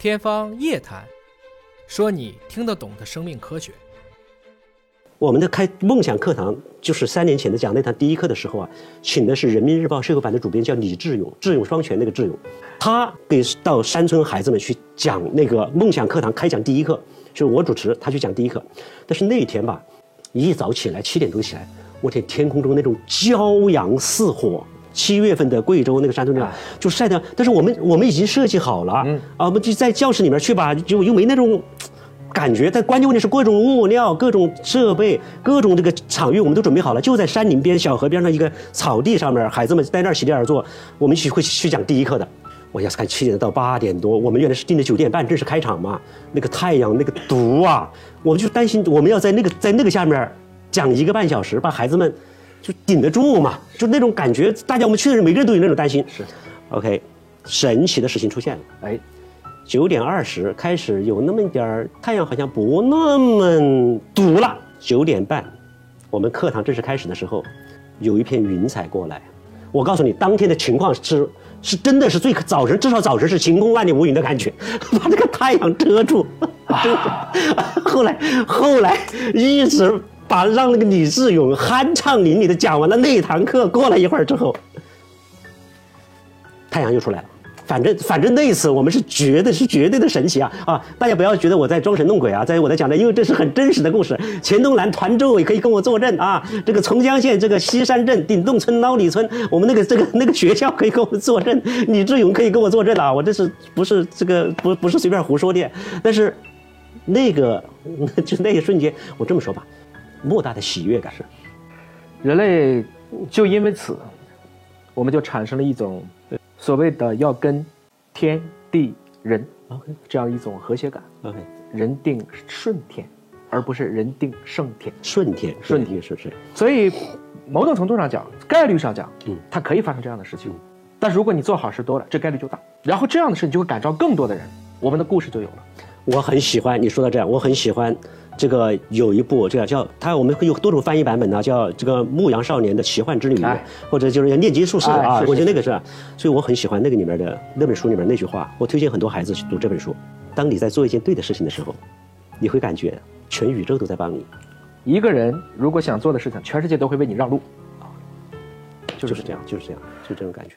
天方夜谭，说你听得懂的生命科学。我们的开梦想课堂就是三年前的讲那堂第一课的时候啊，请的是人民日报社会版的主编叫李志勇，智勇双全那个智勇，他给到山村孩子们去讲那个梦想课堂开讲第一课，就是我主持，他去讲第一课。但是那一天吧，一早起来七点钟起来，我天，天空中那种骄阳似火。七月份的贵州那个山村里就晒的，但是我们我们已经设计好了，啊，我们就在教室里面去吧，就又没那种感觉。但关键问题是各种物料、各种设备、各种这个场域我们都准备好了，就在山林边小河边上一个草地上面，孩子们在那儿席地而坐，我们一起会去讲第一课的。我要是看七点到八点多，我们原来是定的九点半正式开场嘛，那个太阳那个毒啊，我们就担心我们要在那个在那个下面讲一个半小时，把孩子们。就顶得住嘛？就那种感觉，大家我们去的人每个人都有那种担心。是，OK，神奇的事情出现了。哎，九点二十开始有那么一点儿太阳，好像不那么毒了。九点半，我们课堂正式开始的时候，有一片云彩过来。我告诉你，当天的情况是是真的是最早晨，至少早晨是晴空万里无云的感觉，把这个太阳遮住。后来后来一直。把让那个李志勇酣畅淋漓的讲完了那一堂课，过了一会儿之后，太阳又出来了。反正反正那一次我们是绝对是绝对的神奇啊啊！大家不要觉得我在装神弄鬼啊，在我在讲的，因为这是很真实的故事。黔东南团州也可以跟我作证啊，这个从江县这个西山镇顶洞村捞里村，我们那个这个那个学校可以跟我作证，李志勇可以跟我作证啊，我这是不是这个不不是随便胡说的？但是那个 就那一瞬间，我这么说吧。莫大的喜悦感，是。人类就因为此，我们就产生了一种所谓的要跟天地人 OK 这样一种和谐感。OK 人定顺天，而不是人定胜天。顺天顺天。是是，所以某种程度上讲，概率上讲，嗯，它可以发生这样的事情，但是如果你做好事多了，这概率就大，然后这样的事你就会感召更多的人，我们的故事就有了。我很喜欢你说的这样，我很喜欢。这个有一部，这个叫它，我们会有多种翻译版本呢，叫这个《牧羊少年的奇幻之旅》，或者就是炼金术士啊，我觉得那个是，所以我很喜欢那个里面的那本书里面那句话，我推荐很多孩子去读这本书。当你在做一件对的事情的时候，你会感觉全宇宙都在帮你。一个人如果想做的事情，全世界都会为你让路，就是这样，就是这样，就这种感觉。